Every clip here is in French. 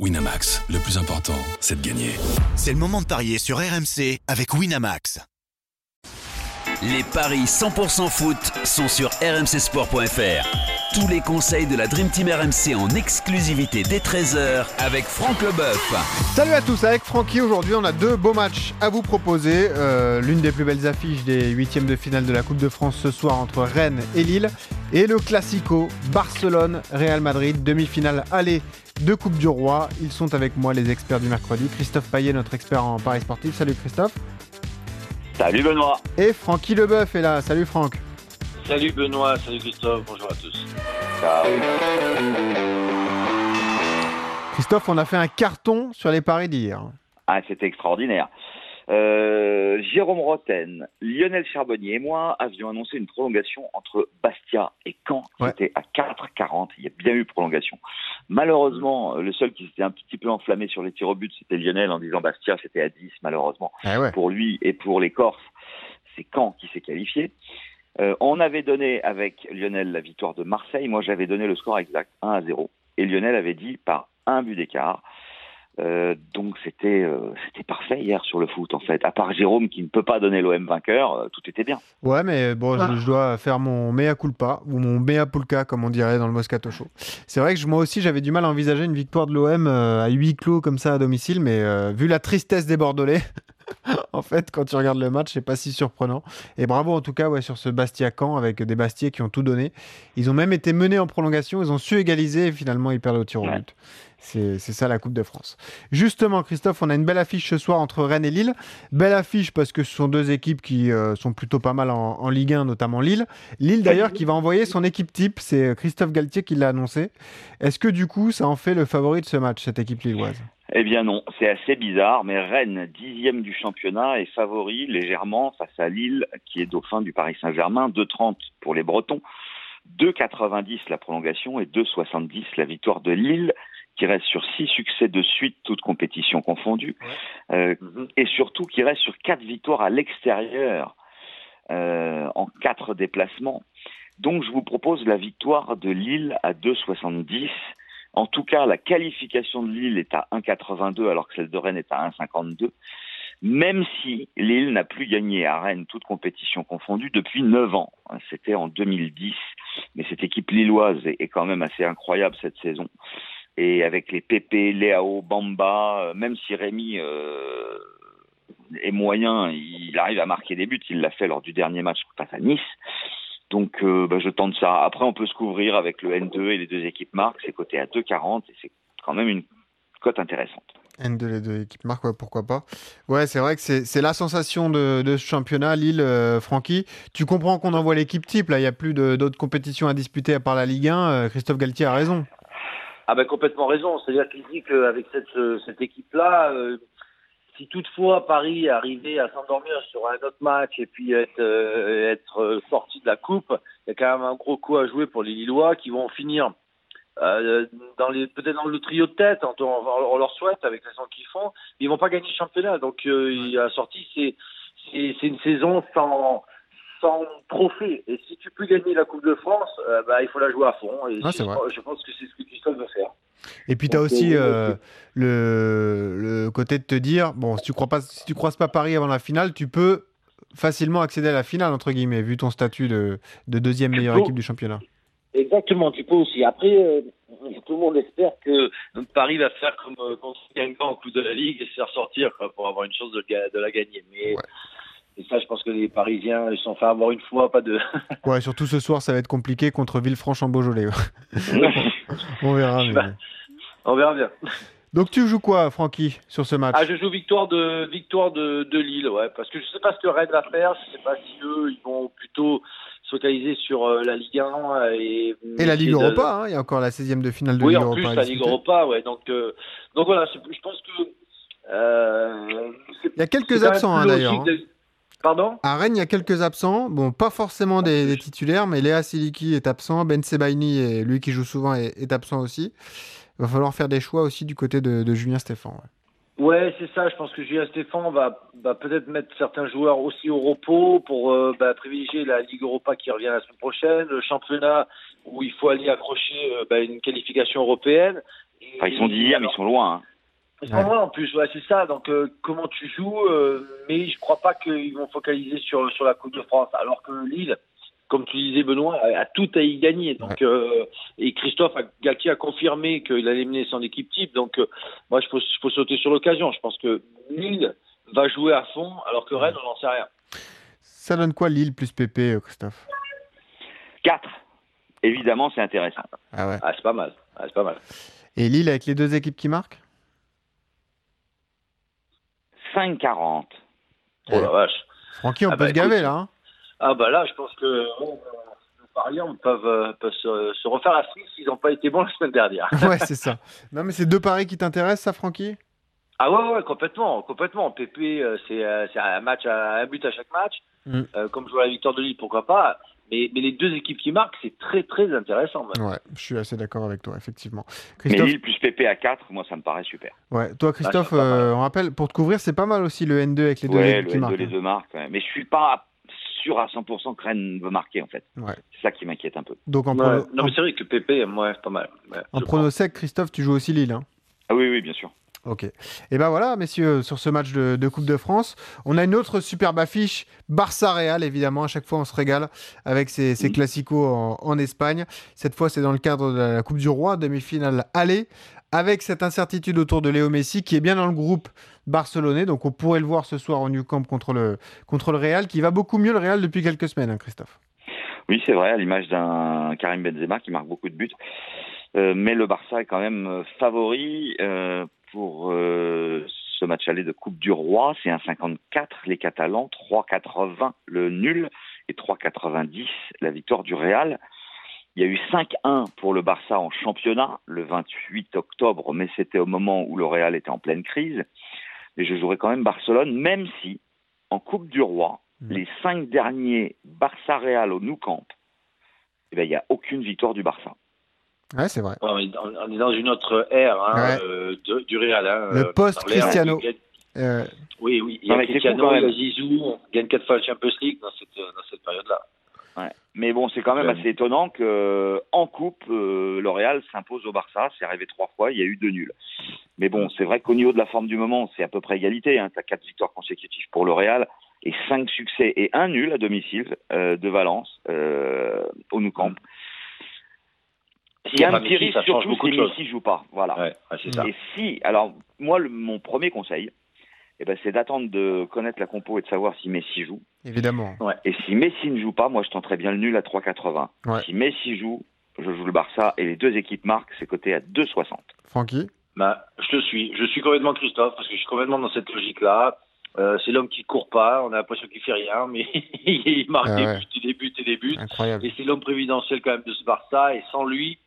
Winamax, le plus important, c'est de gagner. C'est le moment de parier sur RMC avec Winamax. Les paris 100% foot sont sur rmcsport.fr. Tous les conseils de la Dream Team RMC en exclusivité dès 13h avec Franck Leboeuf. Salut à tous, avec Francky aujourd'hui on a deux beaux matchs à vous proposer. Euh, L'une des plus belles affiches des huitièmes de finale de la Coupe de France ce soir entre Rennes et Lille. Et le Classico Barcelone-Real Madrid, demi-finale aller de Coupe du Roi. Ils sont avec moi les experts du mercredi. Christophe Payet, notre expert en paris sportif. Salut Christophe. Salut Benoît. Et Francky Leboeuf est là. Salut Franck. Salut Benoît, salut Christophe, bonjour à tous. Christophe, on a fait un carton sur les paris d'hier. Ah, c'était extraordinaire. Euh, Jérôme Roten, Lionel Charbonnier et moi avions annoncé une prolongation entre Bastia et Caen. C'était à 4,40. Il y a bien eu prolongation. Malheureusement, le seul qui s'était un petit peu enflammé sur les tirs au but, c'était Lionel en disant Bastia, c'était à 10, malheureusement. Ah Pour lui et pour les Corses, c'est Caen qui s'est qualifié. Euh, on avait donné avec Lionel la victoire de Marseille. Moi, j'avais donné le score exact 1 à 0. Et Lionel avait dit par un but d'écart. Euh, donc c'était euh, c'était parfait hier sur le foot en fait. À part Jérôme qui ne peut pas donner l'OM vainqueur, euh, tout était bien. Ouais, mais bon, je, je dois faire mon mea culpa ou mon mea pulca comme on dirait dans le Moscato Show. C'est vrai que je- moi aussi j'avais du mal à envisager une victoire de l'OM à huis clos comme ça à domicile, mais euh, vu la tristesse des Bordelais. En fait, quand tu regardes le match, c'est pas si surprenant. Et bravo en tout cas ouais, sur ce Bastia-Camp avec des Bastiais qui ont tout donné. Ils ont même été menés en prolongation, ils ont su égaliser et finalement ils perdent au tir au Ouais. but. C'est c'est ça la Coupe de France. Justement, Christophe, on a une belle affiche ce soir entre Rennes et Lille. Belle affiche parce que ce sont deux équipes qui euh, sont plutôt pas mal en, en Ligue 1, notamment Lille. Lille d'ailleurs qui va envoyer son équipe type, c'est Christophe Galtier qui l'a annoncé. Est-ce que du coup ça en fait le favori de ce match, cette équipe lilloise? Eh bien non, c'est assez bizarre, mais Rennes, dixième du championnat, est favori légèrement face à Lille, qui est dauphin du Paris Saint-Germain, 2,30 pour les Bretons, 2,90 la prolongation et 2,70 la victoire de Lille, qui reste sur six succès de suite, toutes compétitions confondues, euh, et surtout qui reste sur quatre victoires à l'extérieur euh, en quatre déplacements. Donc je vous propose la victoire de Lille à 2,70. En tout cas, la qualification de Lille est à 1,82 alors que celle de Rennes est à 1,52. Même si Lille n'a plus gagné à Rennes, toute compétition confondue, depuis 9 ans. C'était en 2010. Mais cette équipe lilloise est, est quand même assez incroyable cette saison. Et avec les Pépé, Léao, Bamba, euh, même si Rémi euh, est moyen, il arrive à marquer des buts. Il l'a fait lors du dernier match face à Nice. Donc euh, bah, je tente ça. Après, on peut se couvrir avec le N2 et les deux équipes marquent. C'est coté à 2,40 et c'est quand même une cote intéressante. N2, les deux équipes marquent, ouais, pourquoi pas. Ouais, c'est vrai que c'est la sensation de, de ce championnat, Lille, euh, Francky. Tu comprends qu'on envoie l'équipe type, là, il n'y a plus d'autres compétitions à disputer à part la Ligue 1. euh, Christophe Galtier a raison. Ah ben complètement raison. C'est-à-dire qu'il dit qu'avec cette, euh, cette équipe-là, euh, si toutefois Paris arrivait à s'endormir sur un autre match et puis être, euh, être sorti de la coupe, il y a quand même un gros coup à jouer pour les Lillois qui vont finir euh, dans les peut-être dans le trio de tête. On, on- on leur souhaite avec la saison qu'ils font. Mais ils vont pas gagner le championnat. Donc euh, il a sorti c'est c'est c'est une saison sans sans trophée. Et si tu peux gagner la Coupe de France, euh, bah, il faut la jouer à fond. Et Ouais, je, pense que c'est ce que Christophe veut faire. Et puis tu as aussi ok. euh, le, le côté de te dire, bon, si tu crois pas, si tu croises pas Paris avant la finale, tu peux facilement accéder à la finale, entre guillemets, vu ton statut de, de deuxième meilleure équipe du championnat. Exactement, tu peux aussi. Après, euh, tout le monde espère que Paris va faire comme euh, contre Guingamp au coup de la Ligue et se faire sortir quoi, pour avoir une chance de, de la gagner. Mais Ouais. Et ça, je pense que les Parisiens ils sont fait avoir une fois, pas deux. Ouais, surtout ce soir, ça va être compliqué contre Villefranche en Beaujolais. On verra. mais. On verra bien. Donc tu joues quoi, Francky, sur ce match? Ah, je joue victoire de victoire de, de Lille, ouais, parce que je sais pas ce que Rennes va faire. Je sais pas si eux ils vont plutôt se focaliser sur euh, la Ligue 1 et Et la Ligue de- Europa, hein, il y a encore la 16e de finale de Oui, Ligue en Europa. plus à la Ligue. Europa, ouais. Donc euh, donc voilà, je pense que euh, Il y a quelques absents, hein, plus d'ailleurs, de- Pardon À Rennes, il y a quelques absents. Bon, pas forcément des, des titulaires, mais Léa Siliki est absent. Ben Sebaini, est- lui qui joue souvent, est, est absent aussi. Il va falloir faire des choix aussi du côté de, de Julien Stéphan. ouais. Ouais, c'est ça. Je pense que Julien Stéphane va, va peut-être mettre certains joueurs aussi au repos pour euh, bah, privilégier la Ligue Europa qui revient la semaine prochaine, le championnat où il faut aller accrocher euh, bah, une qualification européenne. Et- Enfin, ils sont dixièmes, ils sont loin. hein. Ils loin en plus, ouais, c'est ça. Donc euh, comment tu joues euh, Mais je crois pas qu'ils vont focaliser sur sur la Coupe de France, alors que Lille, comme tu disais Benoît, a, a tout à y gagner. Donc euh, et Christophe a, Galtier a confirmé qu'il allait mener son équipe type. Donc euh, moi je peux, je peux sauter sur l'occasion. Je pense que Lille va jouer à fond, alors que Rennes on n'en sait rien. Ça donne quoi Lille plus PP, Christophe? 4. Évidemment, c'est intéressant. Ah ouais. Ah c'est pas mal. Ah, c'est pas mal. Et Lille avec les deux équipes qui marquent? 5,40. Oh la vache. Francky, on Ah peut bah, se gaver écoute, là. hein Ah bah là je pense que euh, nos parieurs peuvent, euh, peuvent se, se refaire la cerise s'ils n'ont pas été bons la semaine dernière. ouais, c'est ça. Non, mais c'est deux paris qui t'intéressent, ça, Francky? Ah ouais, ouais, complètement, complètement. PP, euh, c'est euh, c'est un match, à, un but à chaque match. Mm. Euh, comme jouer à la victoire de Lille, pourquoi pas. Mais, mais les deux équipes qui marquent, c'est très très intéressant. même. Ouais, je suis assez d'accord avec toi, effectivement. Mais Christophe, Lille plus PP à 4, moi, ça me paraît super. ouais, toi, Christophe, pas mal. euh, on rappelle, pour te couvrir, c'est pas mal aussi le N2 avec les deux ouais, équipes le qui N2, marquent. les deux marques. ouais. Mais je suis pas sûr à 100% que Rennes veut marquer, en fait. Ouais. C'est ça qui m'inquiète un peu. Donc, en, Ouais. prono, Non, mais c'est vrai que PP, moi, c'est pas mal. Ouais, en prono sec, Christophe, tu joues aussi Lille. Hein Ah oui, oui, bien sûr. Ok. Et ben voilà, messieurs, sur ce match de, de Coupe de France, on a une autre superbe affiche, Barça-Real, évidemment. À chaque fois, on se régale avec ces, ces classicos en, en Espagne. Cette fois, c'est dans le cadre de la Coupe du Roi, demi-finale aller, avec cette incertitude autour de Léo Messi, qui est bien dans le groupe barcelonais. Donc, on pourrait le voir ce soir au New Camp contre le, contre le Real, qui va beaucoup mieux le Real depuis quelques semaines, hein, Christophe. Oui, c'est vrai, à l'image d'un Karim Benzema qui marque beaucoup de buts. Euh, mais le Barça est quand même euh, favori euh, pour euh, ce match aller de Coupe du Roi. C'est 1,54 les Catalans, 3,80 le nul et 3,90 la victoire du Real. Il y a eu 5-1 pour le Barça en championnat le 28 octobre, mais c'était au moment où le Real était en pleine crise. Et je jouerai quand même Barcelone, même si en Coupe du Roi, Mhm. les cinq derniers Barça-Real au Nou Camp, eh ben, il n'y a aucune victoire du Barça. Ouais, c'est vrai. On est, on est dans une autre ère hein, Ouais. euh, de- du Real. Hein, Le euh, post-Cristiano. Euh, Oui, oui. Il y a Cristiano, il y a même. Zizou, on gagne quatre fois la Champions League dans cette, dans cette période-là. Ouais. Mais bon, c'est quand même Ouais. assez étonnant que en coupe, euh, le Real s'impose au Barça. C'est arrivé trois fois, il y a eu deux nuls. Mais bon, c'est vrai qu'au niveau de la forme du moment, c'est à peu près égalité. Hein. Tu as quatre victoires consécutives pour le Real et cinq succès et un nul à domicile euh, de Valence euh, au Nou Camp. Il y a Enfin, un petit Messi, risque ça change surtout beaucoup si de choses. Messi joue pas. Voilà. Ouais, ouais, c'est ça. Et si, alors moi, le- mon premier conseil, eh ben, c'est d'attendre de connaître la compo et de savoir si Messi joue. évidemment. Et si Messi ne joue pas, moi je tenterais bien le nul à 3,80. Ouais. Si Messi joue, je joue le Barça et les deux équipes marquent, c'est coté à 2,60. Francky? Bah, je te suis. Je suis complètement Christophe parce que je suis complètement dans cette logique-là. Euh, c'est l'homme qui court pas. On a l'impression qu'il fait rien, mais il marque Ah des ouais. buts et des buts et des buts. Incroyable. Et c'est l'homme prévidentiel quand même de ce Barça. Et sans lui, c'est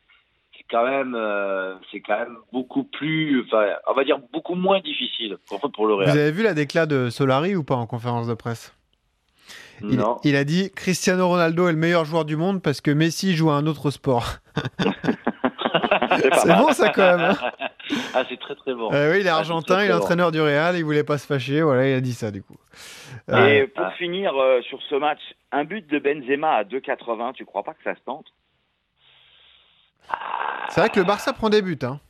quand même, euh, c'est quand même beaucoup plus, enfin, on va dire beaucoup moins difficile pour, pour le Vous Real. avez vu la déclat de Solari ou pas en conférence de presse? Il, Non. il a dit Cristiano Ronaldo est le meilleur joueur du monde parce que Messi joue à un autre sport. C'est bon ça quand même. hein ah, c'est très très bon. Euh, oui, il est Ah, argentin, il est entraîneur du Real, il voulait pas se fâcher, voilà, il a dit ça du coup. Euh, Et pour Ah. finir euh, sur ce match, un but de Benzema à 2,80, tu crois pas que ça se tente? C'est vrai que le Barça prend des buts. Hein.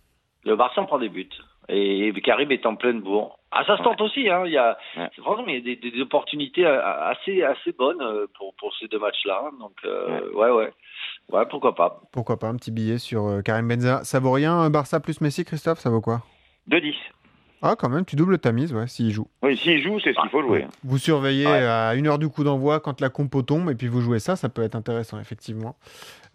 Le Barça prend des buts. Et Karim est en pleine bourre. Ah, ça se tente aussi. Hein. Il y a, Ouais. Franchement, il y a des, opportunités assez, assez bonnes euh, pour, pour ces deux matchs-là. Donc, euh, ouais. ouais, ouais. pourquoi pas. Pourquoi pas un petit billet sur euh, Karim Benzema. Ça vaut rien, Barça plus Messi, Christophe? Ça vaut quoi? 2,10. Ah, quand même, tu doubles ta mise, ouais, s'il joue. Oui, s'il joue, c'est ce qu'il faut jouer. hein. Vous surveillez Ouais. à une heure du coup d'envoi quand la compo tombe et puis vous jouez ça, ça peut être intéressant effectivement.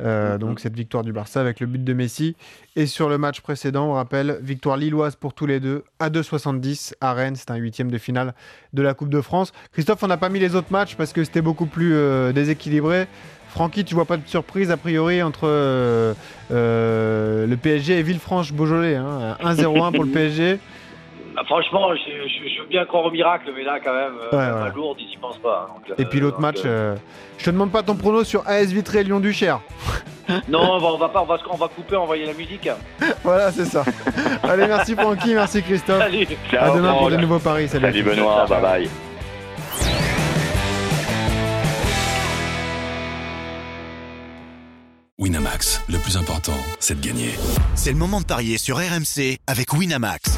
Euh, Mhm. Donc cette victoire du Barça avec le but de Messi. Et sur le match précédent, on rappelle, victoire lilloise pour tous les deux à 2,70 à Rennes, c'est un huitième de finale de la Coupe de France. Christophe, on n'a pas mis les autres matchs parce que c'était beaucoup plus euh, déséquilibré. Francky, tu vois pas de surprise a priori entre euh, euh, le PSG et Villefranche-Beaujolais. Hein. 1-0-1 pour le PSG. Ah franchement, je, je- je veux bien croire au miracle, mais là, quand même, euh, Ouais, la ouais. lourde, ils y pensent pas. hein. Donc, Et puis euh, l'autre match, euh, euh, je te demande pas ton prono sur AS Vitré Lyon Duchère. Non, on va, on va pas, on va, se- on va couper, envoyer la musique. voilà, c'est ça. Allez, merci Francky, merci Christophe. Allez. À demain pour de nouveaux paris. Salut. à Salut. Benoît, bye bye. Winamax, le plus important, c'est de gagner. C'est le moment de parier sur RMC avec Winamax.